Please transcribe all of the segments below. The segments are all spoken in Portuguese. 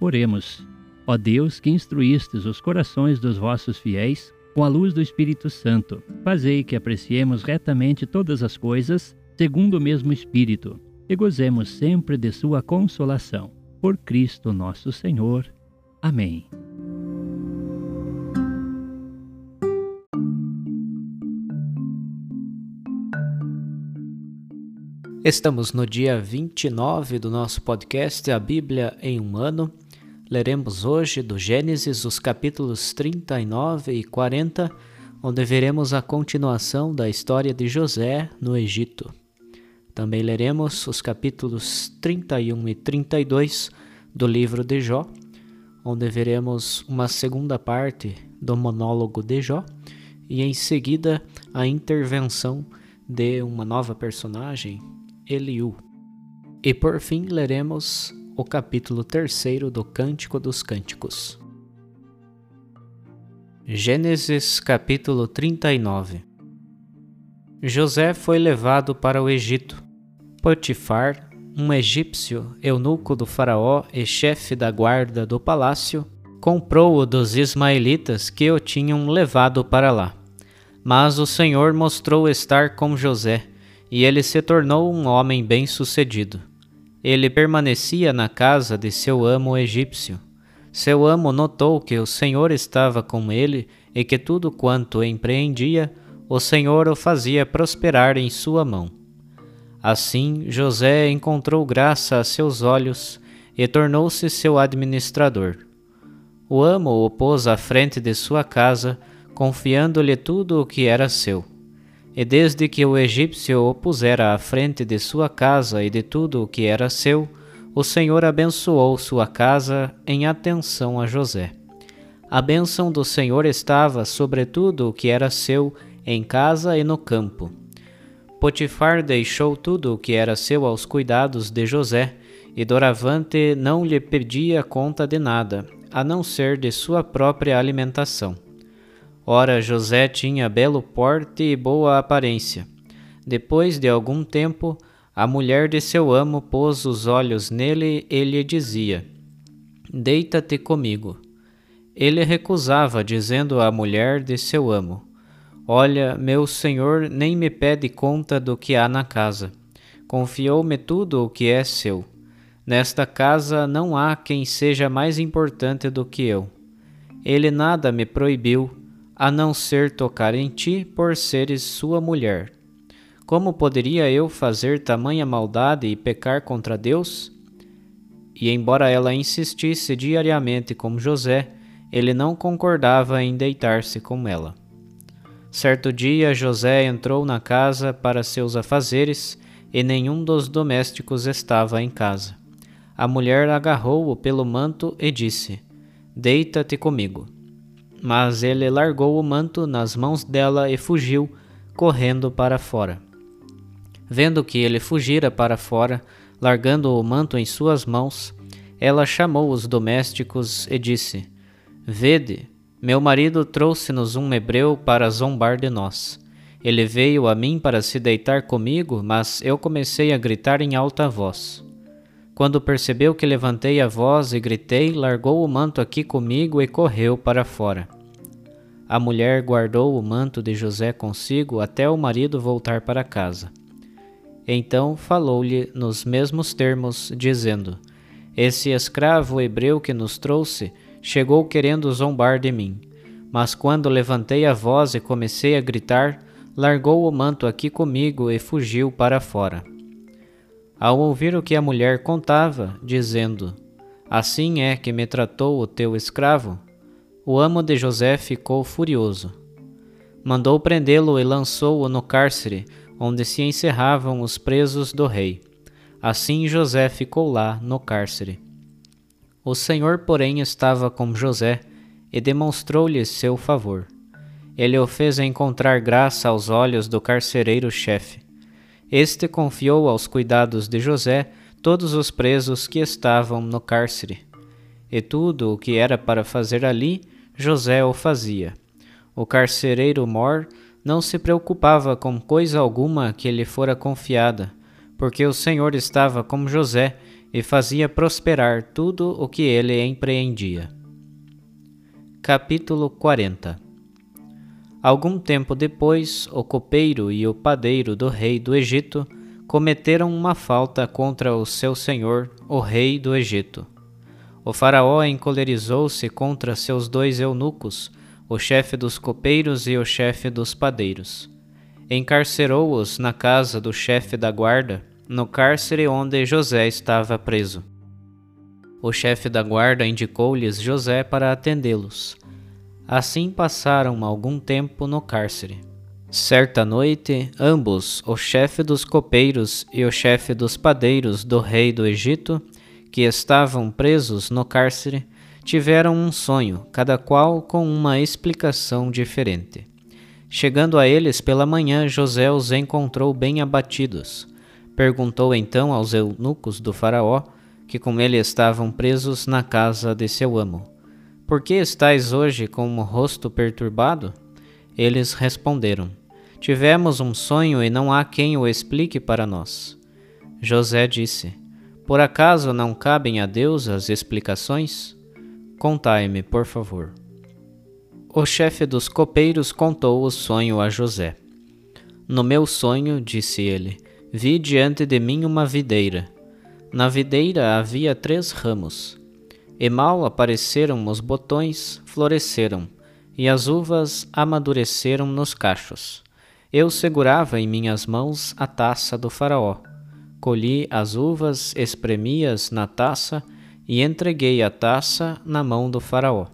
Oremos. Ó Deus, que instruístes os corações dos vossos fiéis com a luz do Espírito Santo, fazei que apreciemos retamente todas as coisas, segundo o mesmo Espírito, e gozemos sempre de sua consolação. Por Cristo nosso Senhor. Amém. Estamos no dia 29 do nosso podcast A Bíblia em um Ano. Leremos hoje do Gênesis os capítulos 39 e 40, onde veremos a continuação da história de José no Egito. Também leremos os capítulos 31 e 32 do livro de Jó, onde veremos uma segunda parte do monólogo de Jó e em seguida a intervenção de uma nova personagem Eliú. E por fim leremos o capítulo terceiro do Cântico dos Cânticos. Gênesis capítulo 39 José foi levado para o Egito. Potifar, um egípcio, eunuco do faraó e chefe da guarda do palácio, comprou-o dos ismaelitas que o tinham levado para lá. Mas o Senhor mostrou estar com José e ele se tornou um homem bem-sucedido. Ele permanecia na casa de seu amo egípcio. Seu amo notou que o Senhor estava com ele e que tudo quanto empreendia, o Senhor o fazia prosperar em sua mão. Assim, José encontrou graça a seus olhos e tornou-se seu administrador. O amo o pôs à frente de sua casa, confiando-lhe tudo o que era seu. E desde que o egípcio o pusera à frente de sua casa e de tudo o que era seu, o Senhor abençoou sua casa em atenção a José. A bênção do Senhor estava sobre tudo o que era seu, em casa e no campo. Potifar deixou tudo o que era seu aos cuidados de José, e doravante não lhe pedia conta de nada, a não ser de sua própria alimentação. Ora, José tinha belo porte e boa aparência. Depois de algum tempo, a mulher de seu amo pôs os olhos nele e lhe dizia: Deita-te comigo. Ele recusava, dizendo à mulher de seu amo: Olha, meu senhor nem me pede conta do que há na casa. Confiou-me tudo o que é seu. Nesta casa não há quem seja mais importante do que eu. Ele nada me proibiu a não ser tocar em ti por seres sua mulher. Como poderia eu fazer tamanha maldade e pecar contra Deus? E embora ela insistisse diariamente com José, ele não concordava em deitar-se com ela. Certo dia José entrou na casa para seus afazeres e nenhum dos domésticos estava em casa. A mulher agarrou-o pelo manto e disse: Deita-te comigo. Mas ele largou o manto nas mãos dela e fugiu, correndo para fora. Vendo que ele fugira para fora, largando o manto em suas mãos, ela chamou os domésticos e disse: Vede, meu marido trouxe-nos um hebreu para zombar de nós. Ele veio a mim para se deitar comigo, mas eu comecei a gritar em alta voz. Quando percebeu que levantei a voz e gritei, largou o manto aqui comigo e correu para fora. A mulher guardou o manto de José consigo até o marido voltar para casa. Então falou-lhe nos mesmos termos, dizendo: Esse escravo hebreu que nos trouxe chegou querendo zombar de mim. Mas quando levantei a voz e comecei a gritar, largou o manto aqui comigo e fugiu para fora. Ao ouvir o que a mulher contava, dizendo: Assim é que me tratou o teu escravo, o amo de José ficou furioso. Mandou prendê-lo e lançou-o no cárcere, onde se encerravam os presos do rei. Assim José ficou lá no cárcere. O Senhor, porém, estava com José e demonstrou-lhe seu favor. Ele o fez encontrar graça aos olhos do carcereiro-chefe este confiou aos cuidados de José todos os presos que estavam no cárcere. E tudo o que era para fazer ali, José o fazia. O carcereiro Mor não se preocupava com coisa alguma que lhe fora confiada, porque o Senhor estava com José e fazia prosperar tudo o que ele empreendia. Capítulo 40 Algum tempo depois, o copeiro e o padeiro do rei do Egito cometeram uma falta contra o seu senhor, o rei do Egito. O faraó encolerizou-se contra seus dois eunucos, o chefe dos copeiros e o chefe dos padeiros. Encarcerou-os na casa do chefe da guarda, no cárcere onde José estava preso. O chefe da guarda indicou-lhes José para atendê-los. Assim passaram algum tempo no cárcere. Certa noite, ambos, o chefe dos copeiros e o chefe dos padeiros do rei do Egito, que estavam presos no cárcere, tiveram um sonho, cada qual com uma explicação diferente. Chegando a eles pela manhã, José os encontrou bem abatidos. Perguntou então aos eunucos do Faraó, que com ele estavam presos na casa de seu amo por que estais hoje com o rosto perturbado? Eles responderam: Tivemos um sonho e não há quem o explique para nós. José disse: Por acaso não cabem a Deus as explicações? Contai-me, por favor. O chefe dos copeiros contou o sonho a José. No meu sonho, disse ele, vi diante de mim uma videira. Na videira havia três ramos. E mal apareceram os botões, floresceram, e as uvas amadureceram nos cachos. Eu segurava em minhas mãos a taça do Faraó. Colhi as uvas, espremi-as na taça e entreguei a taça na mão do Faraó.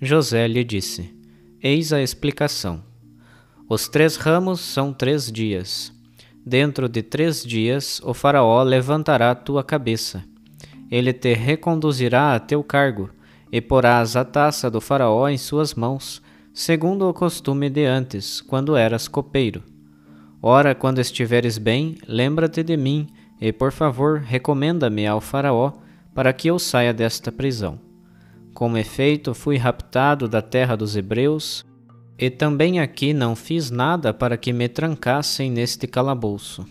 José lhe disse: Eis a explicação. Os três ramos são três dias. Dentro de três dias o Faraó levantará tua cabeça ele te reconduzirá a teu cargo, e porás a taça do Faraó em suas mãos, segundo o costume de antes, quando eras copeiro. Ora, quando estiveres bem, lembra-te de mim, e por favor, recomenda-me ao Faraó, para que eu saia desta prisão. Com efeito, fui raptado da terra dos Hebreus, e também aqui não fiz nada para que me trancassem neste calabouço.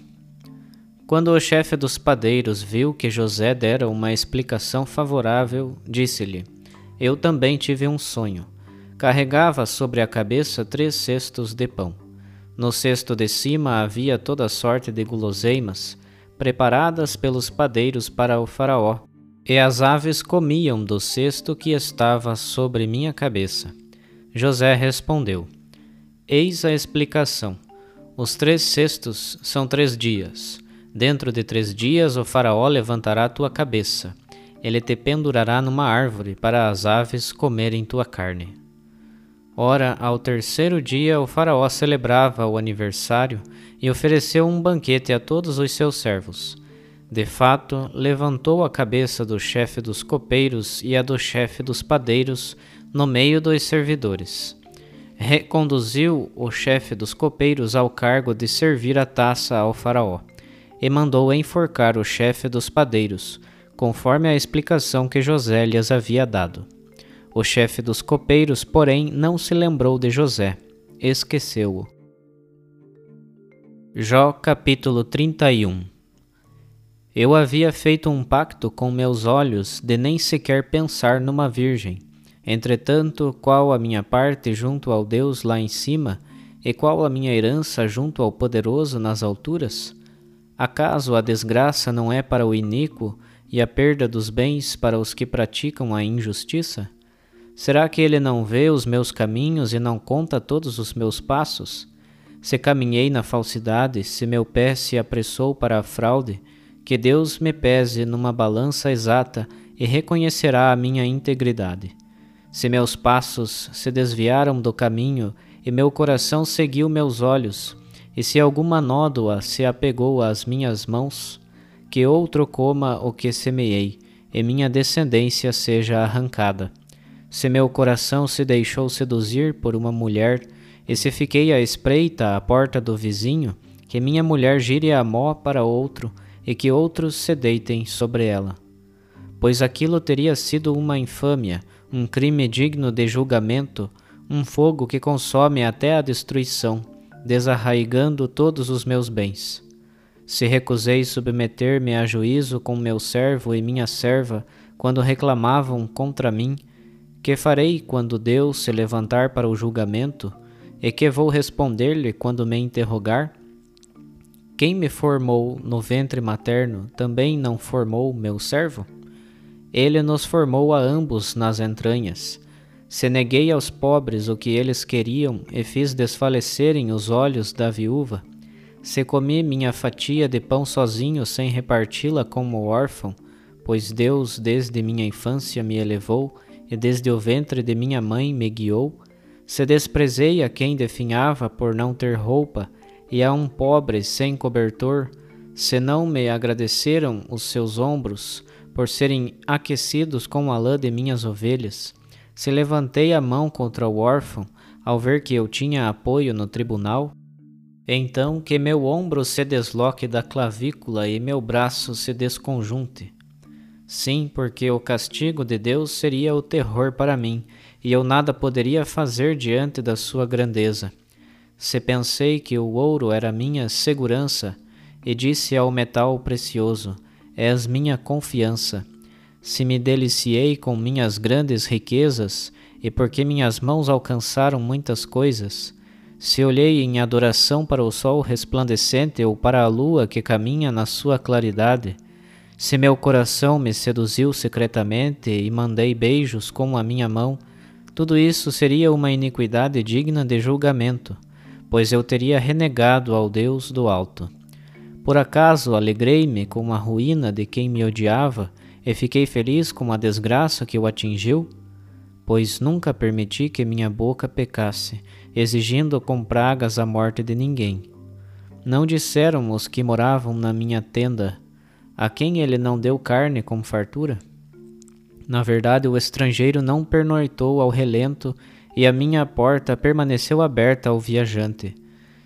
Quando o chefe dos padeiros viu que José dera uma explicação favorável, disse-lhe: Eu também tive um sonho. Carregava sobre a cabeça três cestos de pão. No cesto de cima havia toda sorte de guloseimas, preparadas pelos padeiros para o Faraó, e as aves comiam do cesto que estava sobre minha cabeça. José respondeu: Eis a explicação. Os três cestos são três dias. Dentro de três dias o Faraó levantará tua cabeça. Ele te pendurará numa árvore para as aves comerem tua carne. Ora, ao terceiro dia, o Faraó celebrava o aniversário e ofereceu um banquete a todos os seus servos. De fato, levantou a cabeça do chefe dos copeiros e a do chefe dos padeiros no meio dos servidores. Reconduziu o chefe dos copeiros ao cargo de servir a taça ao Faraó e mandou enforcar o chefe dos padeiros, conforme a explicação que José lhes havia dado. O chefe dos copeiros, porém, não se lembrou de José, esqueceu-o. Jó capítulo 31 Eu havia feito um pacto com meus olhos de nem sequer pensar numa virgem. Entretanto, qual a minha parte junto ao Deus lá em cima, e qual a minha herança junto ao poderoso nas alturas? Acaso a desgraça não é para o iníquo e a perda dos bens para os que praticam a injustiça? Será que ele não vê os meus caminhos e não conta todos os meus passos? Se caminhei na falsidade, se meu pé se apressou para a fraude, que Deus me pese numa balança exata e reconhecerá a minha integridade. Se meus passos se desviaram do caminho e meu coração seguiu meus olhos, e se alguma nódoa se apegou às minhas mãos, que outro coma o que semeei, e minha descendência seja arrancada. Se meu coração se deixou seduzir por uma mulher, e se fiquei à espreita à porta do vizinho, que minha mulher gire a mó para outro, e que outros se deitem sobre ela. Pois aquilo teria sido uma infâmia, um crime digno de julgamento, um fogo que consome até a destruição, desarraigando todos os meus bens. Se recusei submeter-me a juízo com meu servo e minha serva, quando reclamavam contra mim, que farei quando Deus se levantar para o julgamento? E que vou responder-lhe quando me interrogar? Quem me formou no ventre materno também não formou meu servo? Ele nos formou a ambos nas entranhas. Se neguei aos pobres o que eles queriam e fiz desfalecerem os olhos da viúva, se comi minha fatia de pão sozinho sem reparti-la como órfão, pois Deus desde minha infância me elevou e desde o ventre de minha mãe me guiou, se desprezei a quem definhava por não ter roupa, e a um pobre sem cobertor, se não me agradeceram os seus ombros, por serem aquecidos com a lã de minhas ovelhas, se levantei a mão contra o órfão, ao ver que eu tinha apoio no tribunal, então que meu ombro se desloque da clavícula e meu braço se desconjunte, Sim, porque o castigo de Deus seria o terror para mim, e eu nada poderia fazer diante da sua grandeza. Se pensei que o ouro era minha segurança, e disse ao metal precioso: És minha confiança. Se me deliciei com minhas grandes riquezas, e porque minhas mãos alcançaram muitas coisas, se olhei em adoração para o sol resplandecente ou para a lua que caminha na sua claridade, se meu coração me seduziu secretamente e mandei beijos com a minha mão, tudo isso seria uma iniquidade digna de julgamento, pois eu teria renegado ao Deus do alto. Por acaso alegrei-me com a ruína de quem me odiava e fiquei feliz com a desgraça que o atingiu? Pois nunca permiti que minha boca pecasse, exigindo com pragas a morte de ninguém. Não disseram os que moravam na minha tenda, a quem ele não deu carne com fartura? Na verdade, o estrangeiro não pernoitou ao relento e a minha porta permaneceu aberta ao viajante.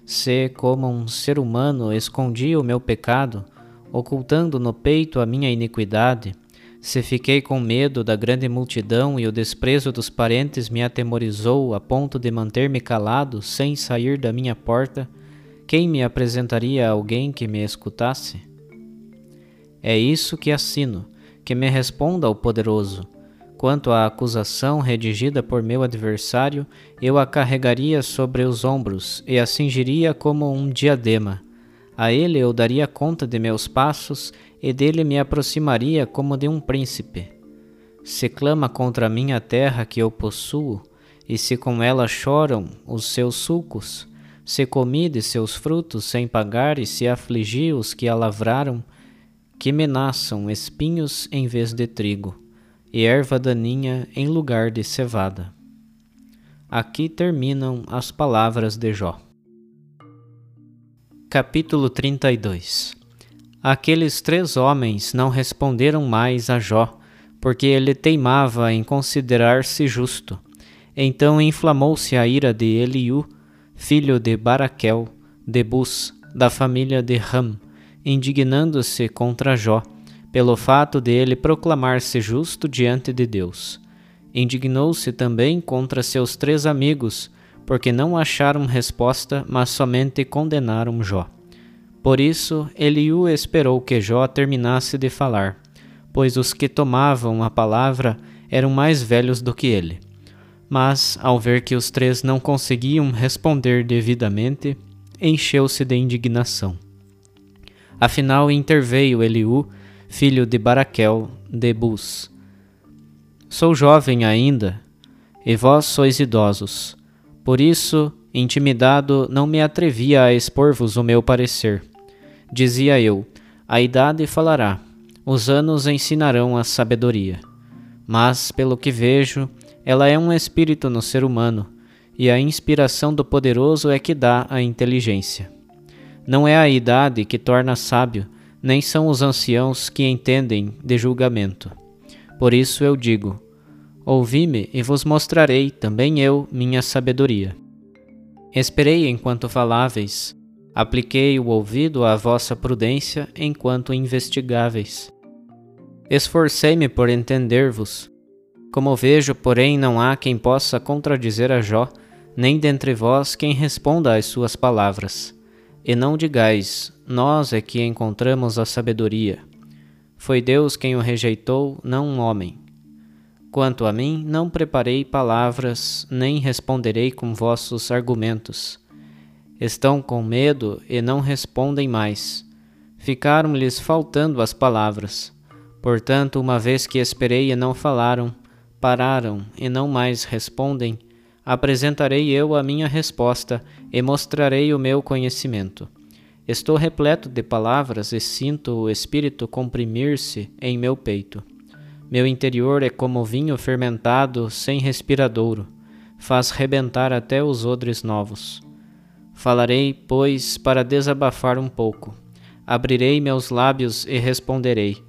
Se, como um ser humano, escondi o meu pecado, ocultando no peito a minha iniquidade, se fiquei com medo da grande multidão e o desprezo dos parentes me atemorizou a ponto de manter-me calado sem sair da minha porta, quem me apresentaria a alguém que me escutasse? É isso que assino, que me responda o poderoso. Quanto à acusação redigida por meu adversário, eu a carregaria sobre os ombros e a cingiria como um diadema. A ele eu daria conta de meus passos e dele me aproximaria como de um príncipe. Se clama contra mim a terra que eu possuo, e se com ela choram os seus sulcos, se comi de seus frutos sem pagar e se afligi os que a lavraram, que me espinhos em vez de trigo, e erva daninha em lugar de cevada. Aqui terminam as palavras de Jó. Capítulo 32 Aqueles três homens não responderam mais a Jó, porque ele teimava em considerar-se justo. Então inflamou-se a ira de Eliú, filho de Baraquel, de Bus, da família de Ram, indignando-se contra Jó, pelo fato de ele proclamar-se justo diante de Deus. Indignou-se também contra seus três amigos, porque não acharam resposta, mas somente condenaram Jó. Por isso, Eliú esperou que Jó terminasse de falar, pois os que tomavam a palavra eram mais velhos do que ele. Mas, ao ver que os três não conseguiam responder devidamente, encheu-se de indignação. Afinal, interveio Eliú, filho de Baraquel, de Bus. Sou jovem ainda, e vós sois idosos. Por isso, intimidado, não me atrevia a expor-vos o meu parecer. Dizia eu: A idade falará, os anos ensinarão a sabedoria. Mas, pelo que vejo, ela é um espírito no ser humano, e a inspiração do poderoso é que dá a inteligência. Não é a idade que torna sábio, nem são os anciãos que entendem de julgamento. Por isso eu digo: Ouvi-me e vos mostrarei também eu minha sabedoria. Esperei enquanto faláveis, apliquei o ouvido à vossa prudência enquanto investigáveis. Esforcei-me por entender-vos. Como vejo, porém, não há quem possa contradizer a Jó, nem dentre vós quem responda às suas palavras. E não digais, nós é que encontramos a sabedoria. Foi Deus quem o rejeitou, não um homem. Quanto a mim, não preparei palavras, nem responderei com vossos argumentos. Estão com medo e não respondem mais. Ficaram-lhes faltando as palavras. Portanto, uma vez que esperei e não falaram, pararam e não mais respondem, apresentarei eu a minha resposta e mostrarei o meu conhecimento. Estou repleto de palavras e sinto o Espírito comprimir-se em meu peito. Meu interior é como vinho fermentado sem respiradouro, faz rebentar até os odres novos. Falarei, pois, para desabafar um pouco. Abrirei meus lábios e responderei.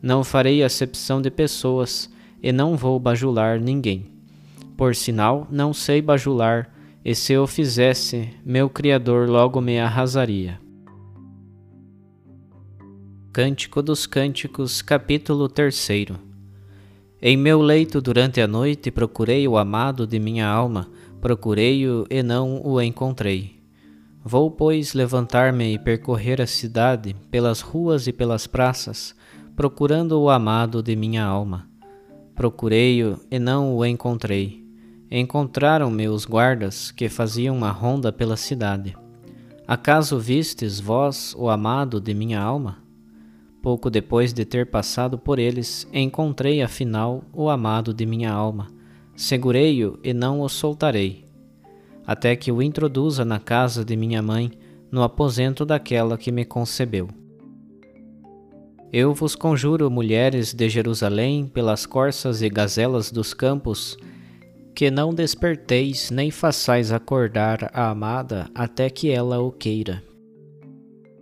Não farei acepção de pessoas e não vou bajular ninguém. Por sinal, não sei bajular, e se eu fizesse, meu Criador logo me arrasaria. Cântico dos Cânticos, capítulo 3 Em meu leito durante a noite procurei o amado de minha alma, procurei-o e não o encontrei. Vou, pois, levantar-me e percorrer a cidade, pelas ruas e pelas praças, procurando o amado de minha alma. Procurei-o e não o encontrei. Encontraram-me os guardas que faziam uma ronda pela cidade. Acaso vistes vós o amado de minha alma? Pouco depois de ter passado por eles, encontrei afinal o amado de minha alma. Segurei-o e não o soltarei, até que o introduza na casa de minha mãe, no aposento daquela que me concebeu. Eu vos conjuro, mulheres de Jerusalém, pelas corças e gazelas dos campos, que não desperteis nem façais acordar a amada até que ela o queira.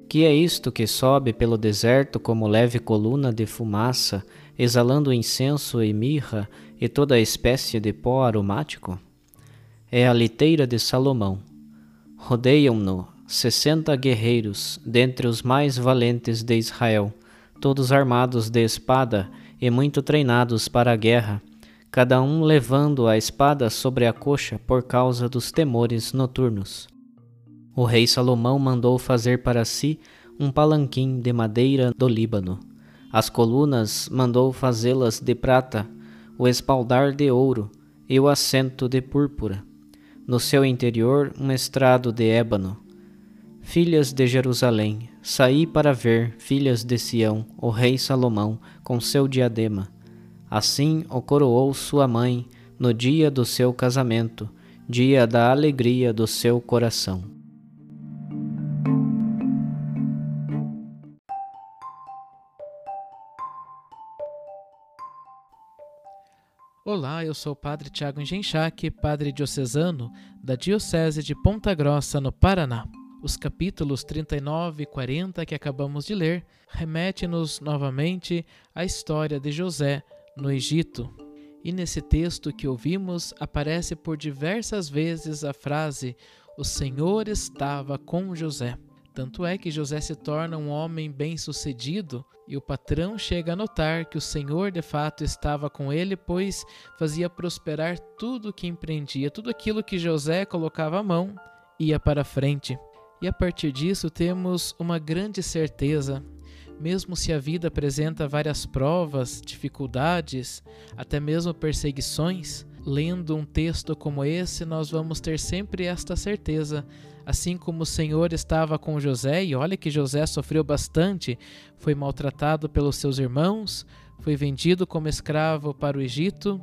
Que é isto que sobe pelo deserto como leve coluna de fumaça, exalando incenso e mirra e toda espécie de pó aromático? É a liteira de Salomão. Rodeiam-no sessenta guerreiros, dentre os mais valentes de Israel, todos armados de espada e muito treinados para a guerra, cada um levando a espada sobre a coxa por causa dos temores noturnos. O rei Salomão mandou fazer para si um palanquim de madeira do Líbano. As colunas mandou fazê-las de prata, o espaldar de ouro e o assento de púrpura. No seu interior, um estrado de ébano. Filhas de Jerusalém, saí para ver, filhas de Sião, o rei Salomão, com seu diadema Assim o coroou sua mãe no dia do seu casamento, dia da alegria do seu coração. Olá, eu sou o Padre Tiago Engenchaque, Padre Diocesano da Diocese de Ponta Grossa, no Paraná. Os capítulos 39 e 40 que acabamos de ler remete-nos novamente à história de José no Egito. E nesse texto que ouvimos aparece por diversas vezes a frase: O Senhor estava com José. Tanto é que José se torna um homem bem-sucedido e o patrão chega a notar que o Senhor de fato estava com ele, pois fazia prosperar tudo o que empreendia, tudo aquilo que José colocava a mão ia para frente. E a partir disso temos uma grande certeza mesmo se a vida apresenta várias provas, dificuldades, até mesmo perseguições, lendo um texto como esse, nós vamos ter sempre esta certeza. Assim como o Senhor estava com José, e olha que José sofreu bastante, foi maltratado pelos seus irmãos, foi vendido como escravo para o Egito,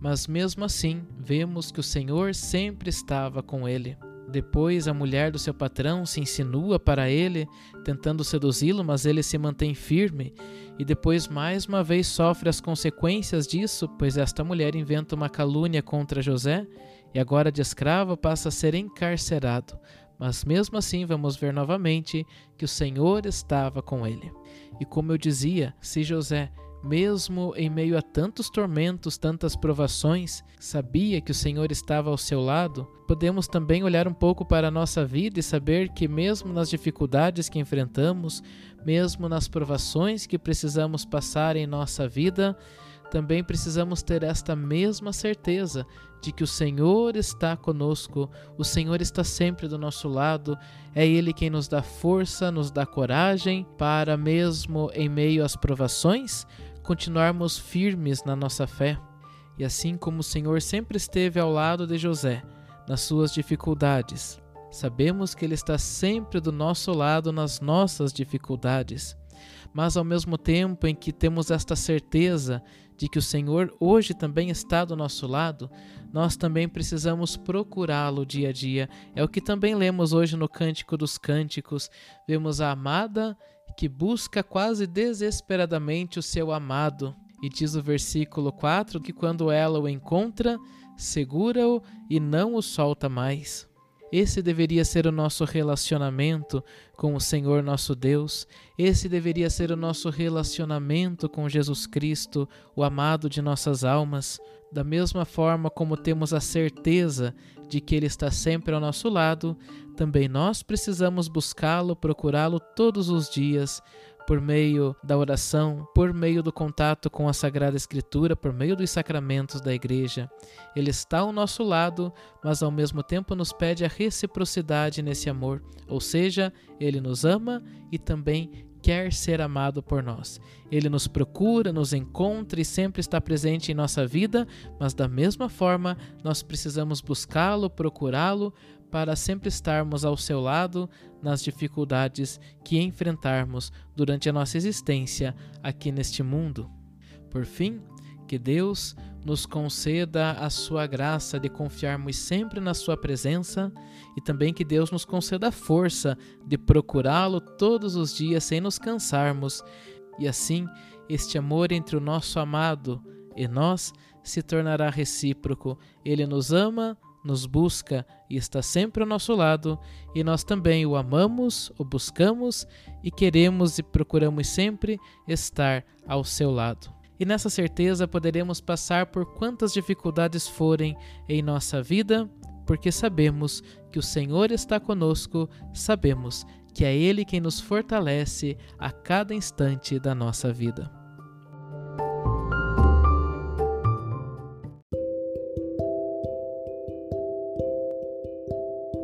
mas mesmo assim, vemos que o Senhor sempre estava com ele. Depois, a mulher do seu patrão se insinua para ele, tentando seduzi-lo, mas ele se mantém firme. E depois, mais uma vez, sofre as consequências disso, pois esta mulher inventa uma calúnia contra José e, agora de escravo, passa a ser encarcerado. Mas mesmo assim, vamos ver novamente que o Senhor estava com ele. E como eu dizia, se José mesmo em meio a tantos tormentos, tantas provações, sabia que o Senhor estava ao seu lado, podemos também olhar um pouco para a nossa vida e saber que, mesmo nas dificuldades que enfrentamos, mesmo nas provações que precisamos passar em nossa vida, também precisamos ter esta mesma certeza de que o Senhor está conosco, o Senhor está sempre do nosso lado, é Ele quem nos dá força, nos dá coragem para, mesmo em meio às provações, continuarmos firmes na nossa fé. E assim como o Senhor sempre esteve ao lado de José nas suas dificuldades, sabemos que Ele está sempre do nosso lado nas nossas dificuldades. Mas ao mesmo tempo em que temos esta certeza de que o Senhor hoje também está do nosso lado, nós também precisamos procurá-lo dia a dia. É o que também lemos hoje no Cântico dos Cânticos. Vemos a amada que busca quase desesperadamente o seu amado. E diz o versículo 4 que quando ela o encontra, segura-o e não o solta mais. Esse deveria ser o nosso relacionamento com o Senhor nosso Deus. Esse deveria ser o nosso relacionamento com Jesus Cristo, o amado de nossas almas. Da mesma forma como temos a certeza de que Ele está sempre ao nosso lado, também nós precisamos buscá-lo, procurá-lo todos os dias, por meio da oração, por meio do contato com a Sagrada Escritura, por meio dos sacramentos da Igreja. Ele está ao nosso lado, mas ao mesmo tempo nos pede a reciprocidade nesse amor, ou seja, ele nos ama e também quer ser amado por nós. Ele nos procura, nos encontra e sempre está presente em nossa vida, mas da mesma forma nós precisamos buscá-lo, procurá-lo, para sempre estarmos ao seu lado nas dificuldades que enfrentarmos durante a nossa existência aqui neste mundo. Por fim, que Deus nos conceda a sua graça de confiarmos sempre na sua presença e também que Deus nos conceda a força de procurá-lo todos os dias sem nos cansarmos, e assim este amor entre o nosso amado e nós se tornará recíproco. Ele nos ama, nos busca e está sempre ao nosso lado, e nós também o amamos, o buscamos e queremos e procuramos sempre estar ao seu lado e nessa certeza poderemos passar por quantas dificuldades forem em nossa vida, porque sabemos que o Senhor está conosco, sabemos que é Ele quem nos fortalece a cada instante da nossa vida.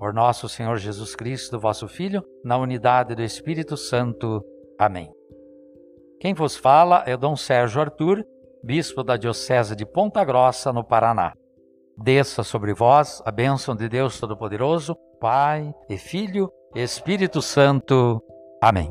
Por nosso Senhor Jesus Cristo, vosso Filho, na unidade do Espírito Santo. Amém. Quem vos fala é Dom Sérgio Arthur, bispo da Diocese de Ponta Grossa, no Paraná. desça sobre vós a bênção de Deus Todo-Poderoso, Pai e Filho Espírito Santo. Amém.